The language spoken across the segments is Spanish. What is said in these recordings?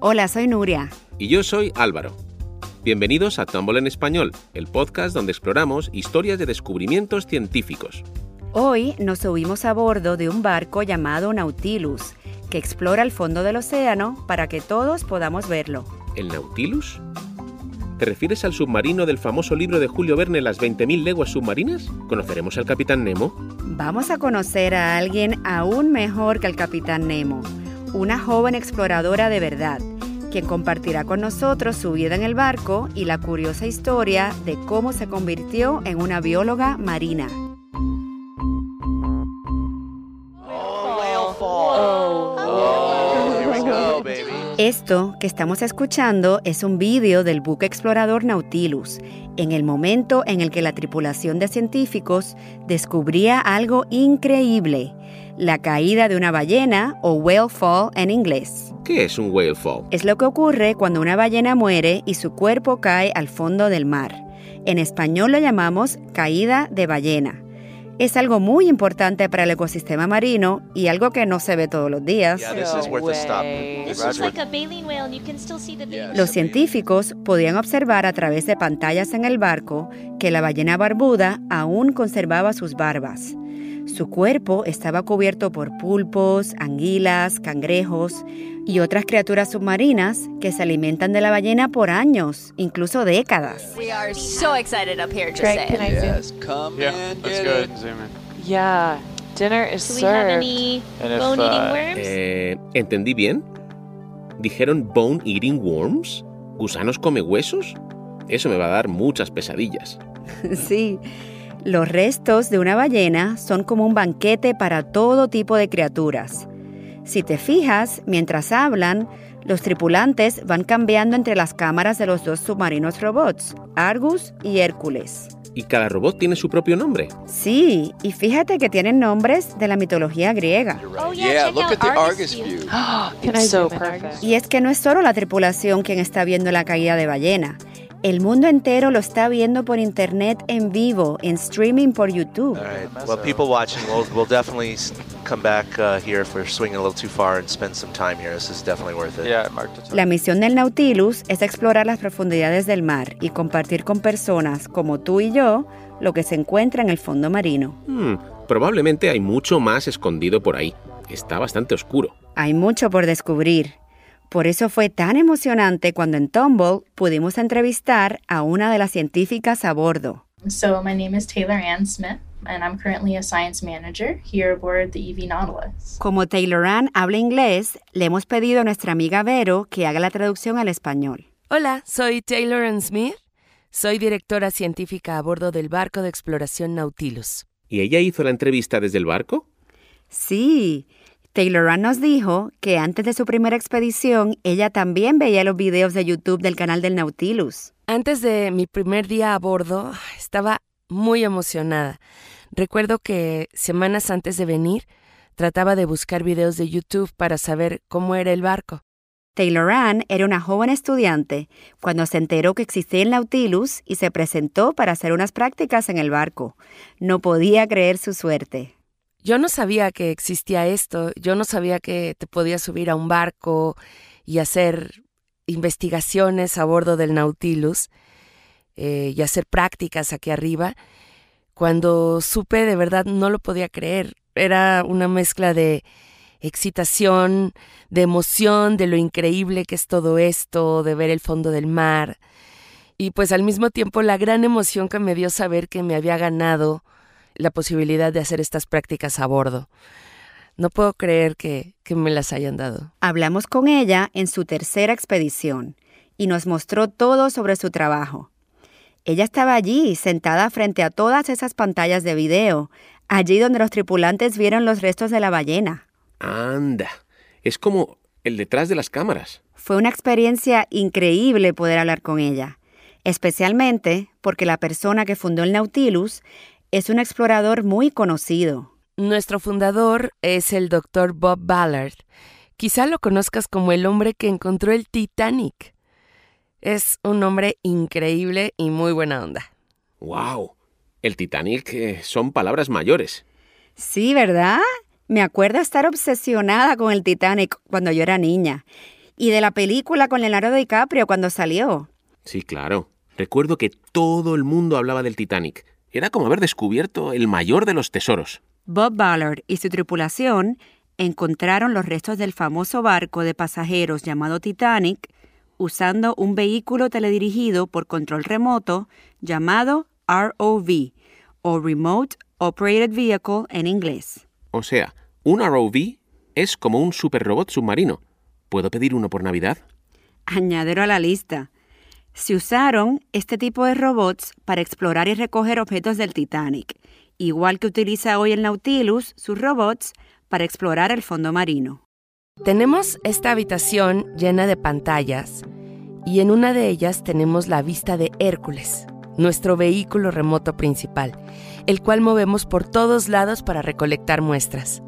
Hola, soy Nuria. Y yo soy Álvaro. Bienvenidos a Tumble en Español, el podcast donde exploramos historias de descubrimientos científicos. Hoy nos subimos a bordo de un barco llamado Nautilus, que explora el fondo del océano para que todos podamos verlo. ¿El Nautilus? ¿Te refieres al submarino del famoso libro de Julio Verne Las 20.000 leguas submarinas? ¿Conoceremos al Capitán Nemo? Vamos a conocer a alguien aún mejor que el Capitán Nemo, una joven exploradora de verdad, quien compartirá con nosotros su vida en el barco y la curiosa historia de cómo se convirtió en una bióloga marina. Esto que estamos escuchando es un vídeo del buque explorador Nautilus, en el momento en el que la tripulación de científicos descubría algo increíble, la caída de una ballena o whale fall en inglés. ¿Qué es un whale fall? Es lo que ocurre cuando una ballena muere y su cuerpo cae al fondo del mar. En español lo llamamos caída de ballena es algo muy importante para el ecosistema marino y algo que no se ve todos los días. Los científicos podían observar a través de pantallas en el barco que la ballena barbuda aún conservaba sus barbas. Su cuerpo estaba cubierto por pulpos, anguilas, cangrejos y otras criaturas submarinas que se alimentan de la ballena por años, incluso décadas. We are so excited up here. Just Greg, can I Yes, zoom? come Yeah, and let's go and zoom in. Yeah, dinner is Do we have any And if, bone-eating uh, worms? Eh, ¿Entendí bien? ¿Dijeron bone eating worms? ¿Gusanos come huesos? Eso me va a dar muchas pesadillas. Sí, los restos de una ballena son como un banquete para todo tipo de criaturas. Si te fijas, mientras hablan, los tripulantes van cambiando entre las cámaras de los dos submarinos robots, Argus y Hércules. ¿Y cada robot tiene su propio nombre? Sí, y fíjate que tienen nombres de la mitología griega. Y es que no es solo la tripulación quien está viendo la caída de ballena. El mundo entero lo está viendo por internet en vivo, en streaming por YouTube. All right. Well, people watching, we'll, we'll definitely come back uh, here if we're swinging a little too far and spend some time here. This is definitely worth it. Yeah. La misión del Nautilus es explorar las profundidades del mar y compartir con personas como tú y yo lo que se encuentra en el fondo marino. Hmm, probablemente hay mucho más escondido por ahí. Está bastante oscuro. Hay mucho por descubrir. Por eso fue tan emocionante cuando en Tumble pudimos entrevistar a una de las científicas a bordo. So, my name is Taylor Ann Smith, and I'm currently a science manager here aboard the EV Nautilus. Como Taylor Ann habla inglés, le hemos pedido a nuestra amiga Vero que haga la traducción al español. Hola, soy Taylor Ann Smith. Soy directora científica a bordo del barco de exploración Nautilus. ¿Y ella hizo la entrevista desde el barco? Sí, Taylor Ann nos dijo que antes de su primera expedición, ella también veía los videos de YouTube del canal del Nautilus. Antes de mi primer día a bordo, estaba muy emocionada. Recuerdo que semanas antes de venir, trataba de buscar videos de YouTube para saber cómo era el barco. Taylor Ann era una joven estudiante cuando se enteró que existía el Nautilus y se presentó para hacer unas prácticas en el barco. No podía creer su suerte. Yo no sabía que existía esto, yo no sabía que te podías subir a un barco y hacer investigaciones a bordo del Nautilus eh, y hacer prácticas aquí arriba. Cuando supe, de verdad no lo podía creer. Era una mezcla de excitación, de emoción, de lo increíble que es todo esto, de ver el fondo del mar. Y pues al mismo tiempo la gran emoción que me dio saber que me había ganado la posibilidad de hacer estas prácticas a bordo. No puedo creer que, que me las hayan dado. Hablamos con ella en su tercera expedición y nos mostró todo sobre su trabajo. Ella estaba allí, sentada frente a todas esas pantallas de video, allí donde los tripulantes vieron los restos de la ballena. Anda, es como el detrás de las cámaras. Fue una experiencia increíble poder hablar con ella, especialmente porque la persona que fundó el Nautilus es un explorador muy conocido. Nuestro fundador es el doctor Bob Ballard. Quizá lo conozcas como el hombre que encontró el Titanic. Es un hombre increíble y muy buena onda. ¡Wow! El Titanic eh, son palabras mayores. Sí, ¿verdad? Me acuerdo estar obsesionada con el Titanic cuando yo era niña. Y de la película con Leonardo DiCaprio cuando salió. Sí, claro. Recuerdo que todo el mundo hablaba del Titanic. Era como haber descubierto el mayor de los tesoros. Bob Ballard y su tripulación encontraron los restos del famoso barco de pasajeros llamado Titanic usando un vehículo teledirigido por control remoto llamado ROV o Remote Operated Vehicle en inglés. O sea, un ROV es como un superrobot submarino. ¿Puedo pedir uno por Navidad? Añádelo a la lista. Se usaron este tipo de robots para explorar y recoger objetos del Titanic, igual que utiliza hoy el Nautilus sus robots para explorar el fondo marino. Tenemos esta habitación llena de pantallas y en una de ellas tenemos la vista de Hércules, nuestro vehículo remoto principal, el cual movemos por todos lados para recolectar muestras.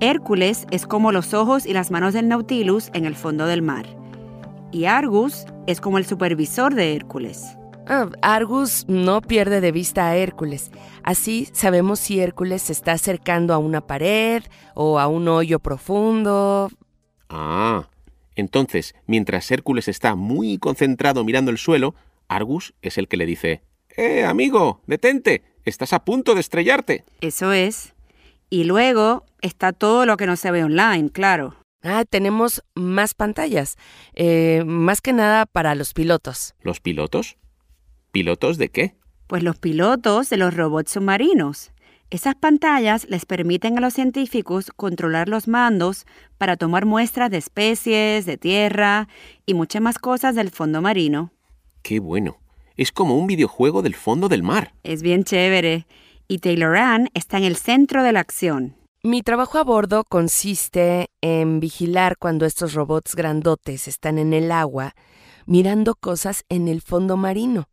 Hércules es como los ojos y las manos del Nautilus en el fondo del mar. Y Argus es como el supervisor de Hércules. Ah, Argus no pierde de vista a Hércules. Así sabemos si Hércules se está acercando a una pared o a un hoyo profundo. Ah, entonces, mientras Hércules está muy concentrado mirando el suelo, Argus es el que le dice, ¡Eh, amigo, detente! Estás a punto de estrellarte. Eso es. Y luego está todo lo que no se ve online, claro. Ah, tenemos más pantallas. Eh, más que nada para los pilotos. ¿Los pilotos? ¿Pilotos de qué? Pues los pilotos de los robots submarinos. Esas pantallas les permiten a los científicos controlar los mandos para tomar muestras de especies, de tierra y muchas más cosas del fondo marino. Qué bueno. Es como un videojuego del fondo del mar. Es bien chévere. Y Taylor Ann está en el centro de la acción. Mi trabajo a bordo consiste en vigilar cuando estos robots grandotes están en el agua, mirando cosas en el fondo marino.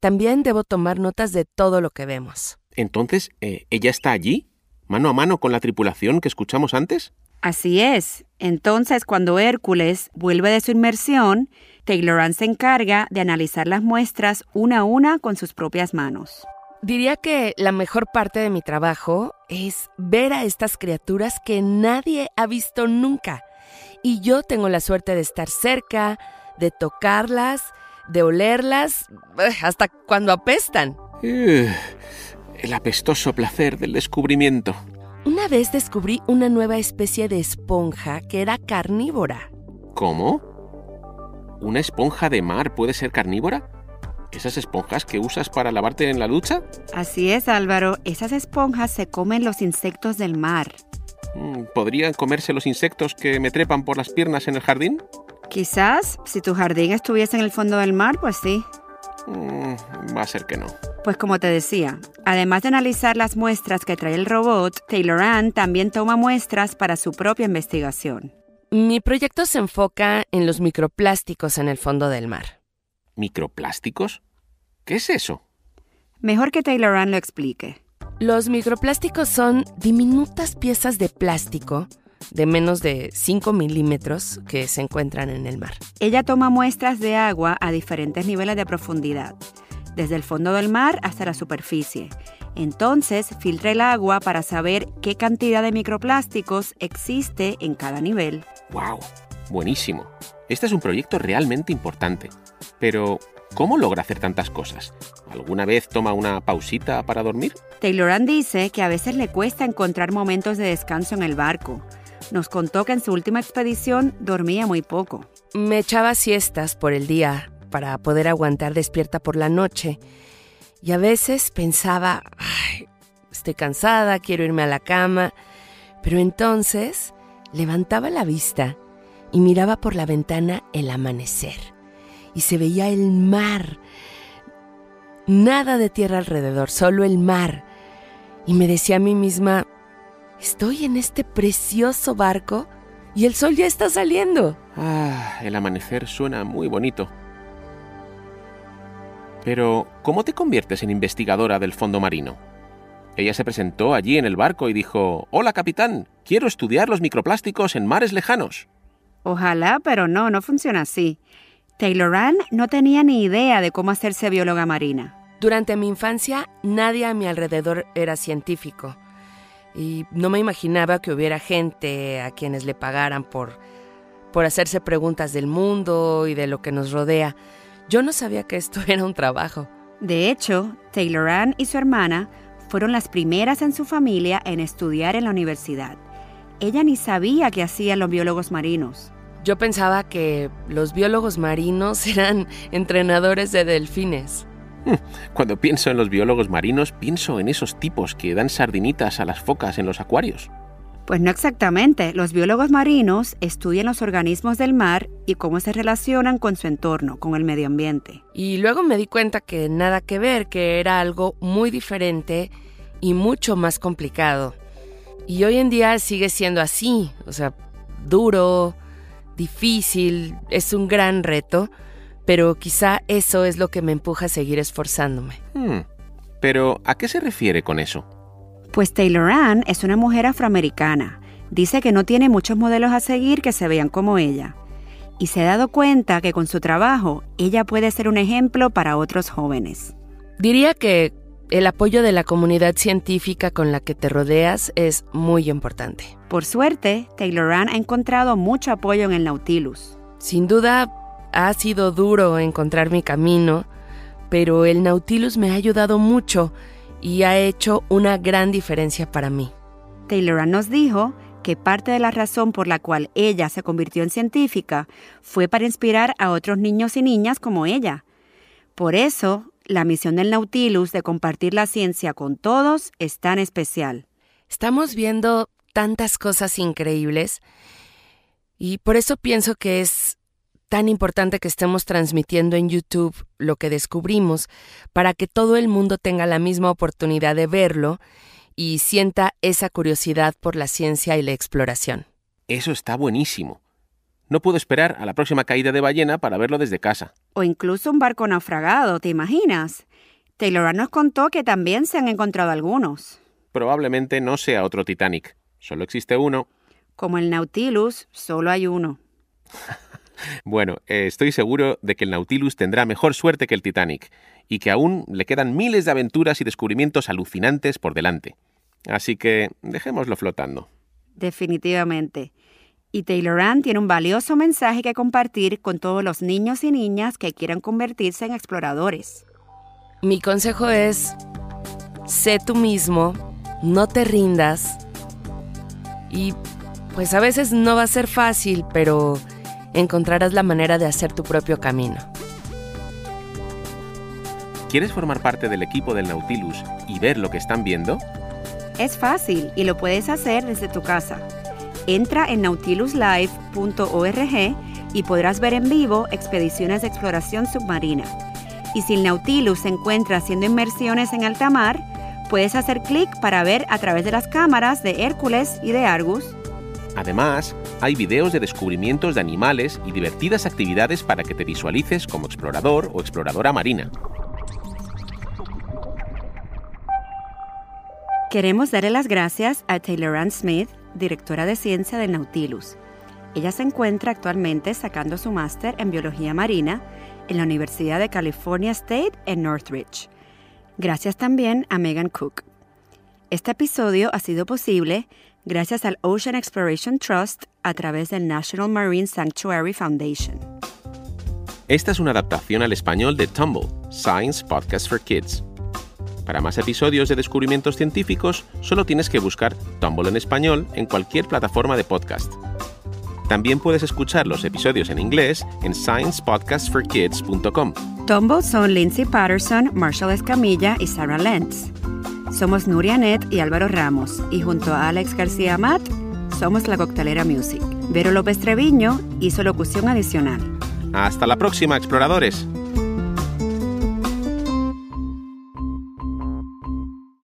También debo tomar notas de todo lo que vemos. Entonces, eh, ¿ella está allí? ¿Mano a mano con la tripulación que escuchamos antes? Así es. Entonces, cuando Hércules vuelve de su inmersión, Taylor se encarga de analizar las muestras una a una con sus propias manos. Diría que la mejor parte de mi trabajo es ver a estas criaturas que nadie ha visto nunca. Y yo tengo la suerte de estar cerca, de tocarlas, de olerlas, eh, hasta cuando apestan. el apestoso placer del descubrimiento. Una vez descubrí una nueva especie de esponja que era carnívora. ¿Cómo? ¿Una esponja de mar puede ser carnívora? ¿Esas esponjas que usas para lavarte en la ducha? Así es, Álvaro. Esas esponjas se comen los insectos del mar. Mm, ¿Podrían comerse los insectos que me trepan por las piernas en el jardín? Quizás, si tu jardín estuviese en el fondo del mar, pues sí. Mm, va a ser que no. Pues como te decía, además de analizar las muestras que trae el robot, Taylor Ann también toma muestras para su propia investigación. Mi proyecto se enfoca en los microplásticos en el fondo del mar. ¿Microplásticos? ¿Qué es eso? Mejor que Taylor Ann lo explique. Los microplásticos son diminutas piezas de plástico de menos de 5 milímetros que se encuentran en el mar. Ella toma muestras de agua a diferentes niveles de profundidad, desde el fondo del mar hasta la superficie. Entonces filtra el agua para saber qué cantidad de microplásticos existe en cada nivel. ¡Wow! Buenísimo. Este es un proyecto realmente importante. Pero, ¿cómo logra hacer tantas cosas? ¿Alguna vez toma una pausita para dormir? Taylor dice que a veces le cuesta encontrar momentos de descanso en el barco. Nos contó que en su última expedición dormía muy poco. Me echaba siestas por el día para poder aguantar despierta por la noche. Y a veces pensaba, Ay, estoy cansada, quiero irme a la cama. Pero entonces levantaba la vista y miraba por la ventana el amanecer. Y se veía el mar. Nada de tierra alrededor, solo el mar. Y me decía a mí misma, estoy en este precioso barco y el sol ya está saliendo. Ah, el amanecer suena muy bonito. Pero, ¿cómo te conviertes en investigadora del fondo marino? Ella se presentó allí en el barco y dijo, Hola capitán, quiero estudiar los microplásticos en mares lejanos. Ojalá, pero no, no funciona así. Taylor Ann no tenía ni idea de cómo hacerse bióloga marina. Durante mi infancia, nadie a mi alrededor era científico. Y no me imaginaba que hubiera gente a quienes le pagaran por por hacerse preguntas del mundo y de lo que nos rodea. Yo no sabía que esto era un trabajo. De hecho, Taylor Ann y su hermana fueron las primeras en su familia en estudiar en la universidad. Ella ni sabía qué hacían los biólogos marinos. Yo pensaba que los biólogos marinos eran entrenadores de delfines. Cuando pienso en los biólogos marinos, pienso en esos tipos que dan sardinitas a las focas en los acuarios. Pues no exactamente. Los biólogos marinos estudian los organismos del mar y cómo se relacionan con su entorno, con el medio ambiente. Y luego me di cuenta que nada que ver, que era algo muy diferente y mucho más complicado. Y hoy en día sigue siendo así, o sea, duro, difícil, es un gran reto, pero quizá eso es lo que me empuja a seguir esforzándome. Hmm. Pero, ¿a qué se refiere con eso? Pues Taylor Ann es una mujer afroamericana. Dice que no tiene muchos modelos a seguir que se vean como ella. Y se ha dado cuenta que con su trabajo ella puede ser un ejemplo para otros jóvenes. Diría que el apoyo de la comunidad científica con la que te rodeas es muy importante. Por suerte, Taylor Ann ha encontrado mucho apoyo en el Nautilus. Sin duda, ha sido duro encontrar mi camino, pero el Nautilus me ha ayudado mucho y ha hecho una gran diferencia para mí. Taylor nos dijo que parte de la razón por la cual ella se convirtió en científica fue para inspirar a otros niños y niñas como ella. Por eso, la misión del Nautilus de compartir la ciencia con todos es tan especial. Estamos viendo tantas cosas increíbles y por eso pienso que es tan importante que estemos transmitiendo en YouTube lo que descubrimos para que todo el mundo tenga la misma oportunidad de verlo y sienta esa curiosidad por la ciencia y la exploración. Eso está buenísimo. No puedo esperar a la próxima caída de ballena para verlo desde casa. O incluso un barco naufragado, ¿te imaginas? Taylor nos contó que también se han encontrado algunos. Probablemente no sea otro Titanic. Solo existe uno. Como el Nautilus, solo hay uno. Bueno, eh, estoy seguro de que el Nautilus tendrá mejor suerte que el Titanic y que aún le quedan miles de aventuras y descubrimientos alucinantes por delante. Así que dejémoslo flotando. Definitivamente. Y Taylor Ann tiene un valioso mensaje que compartir con todos los niños y niñas que quieran convertirse en exploradores. Mi consejo es, sé tú mismo, no te rindas. Y pues a veces no va a ser fácil, pero encontrarás la manera de hacer tu propio camino. ¿Quieres formar parte del equipo del Nautilus y ver lo que están viendo? Es fácil y lo puedes hacer desde tu casa. Entra en nautiluslive.org y podrás ver en vivo expediciones de exploración submarina. Y si el Nautilus se encuentra haciendo inmersiones en alta mar, puedes hacer clic para ver a través de las cámaras de Hércules y de Argus Además, hay videos de descubrimientos de animales y divertidas actividades para que te visualices como explorador o exploradora marina. Queremos darle las gracias a Taylor Ann Smith, directora de ciencia del Nautilus. Ella se encuentra actualmente sacando su máster en biología marina en la Universidad de California State en Northridge. Gracias también a Megan Cook. Este episodio ha sido posible gracias al Ocean Exploration Trust a través del National Marine Sanctuary Foundation. Esta es una adaptación al español de Tumble, Science Podcast for Kids. Para más episodios de descubrimientos científicos, solo tienes que buscar Tumble en español en cualquier plataforma de podcast. También puedes escuchar los episodios en inglés en sciencepodcastforkids.com. Tumble son Lindsay Patterson, Marshall Escamilla y Sarah Lentz. Somos Nuria Net y Álvaro Ramos, y junto a Alex García Matt, somos la Coctelera Music. Vero López Treviño hizo locución adicional. Hasta la próxima, exploradores.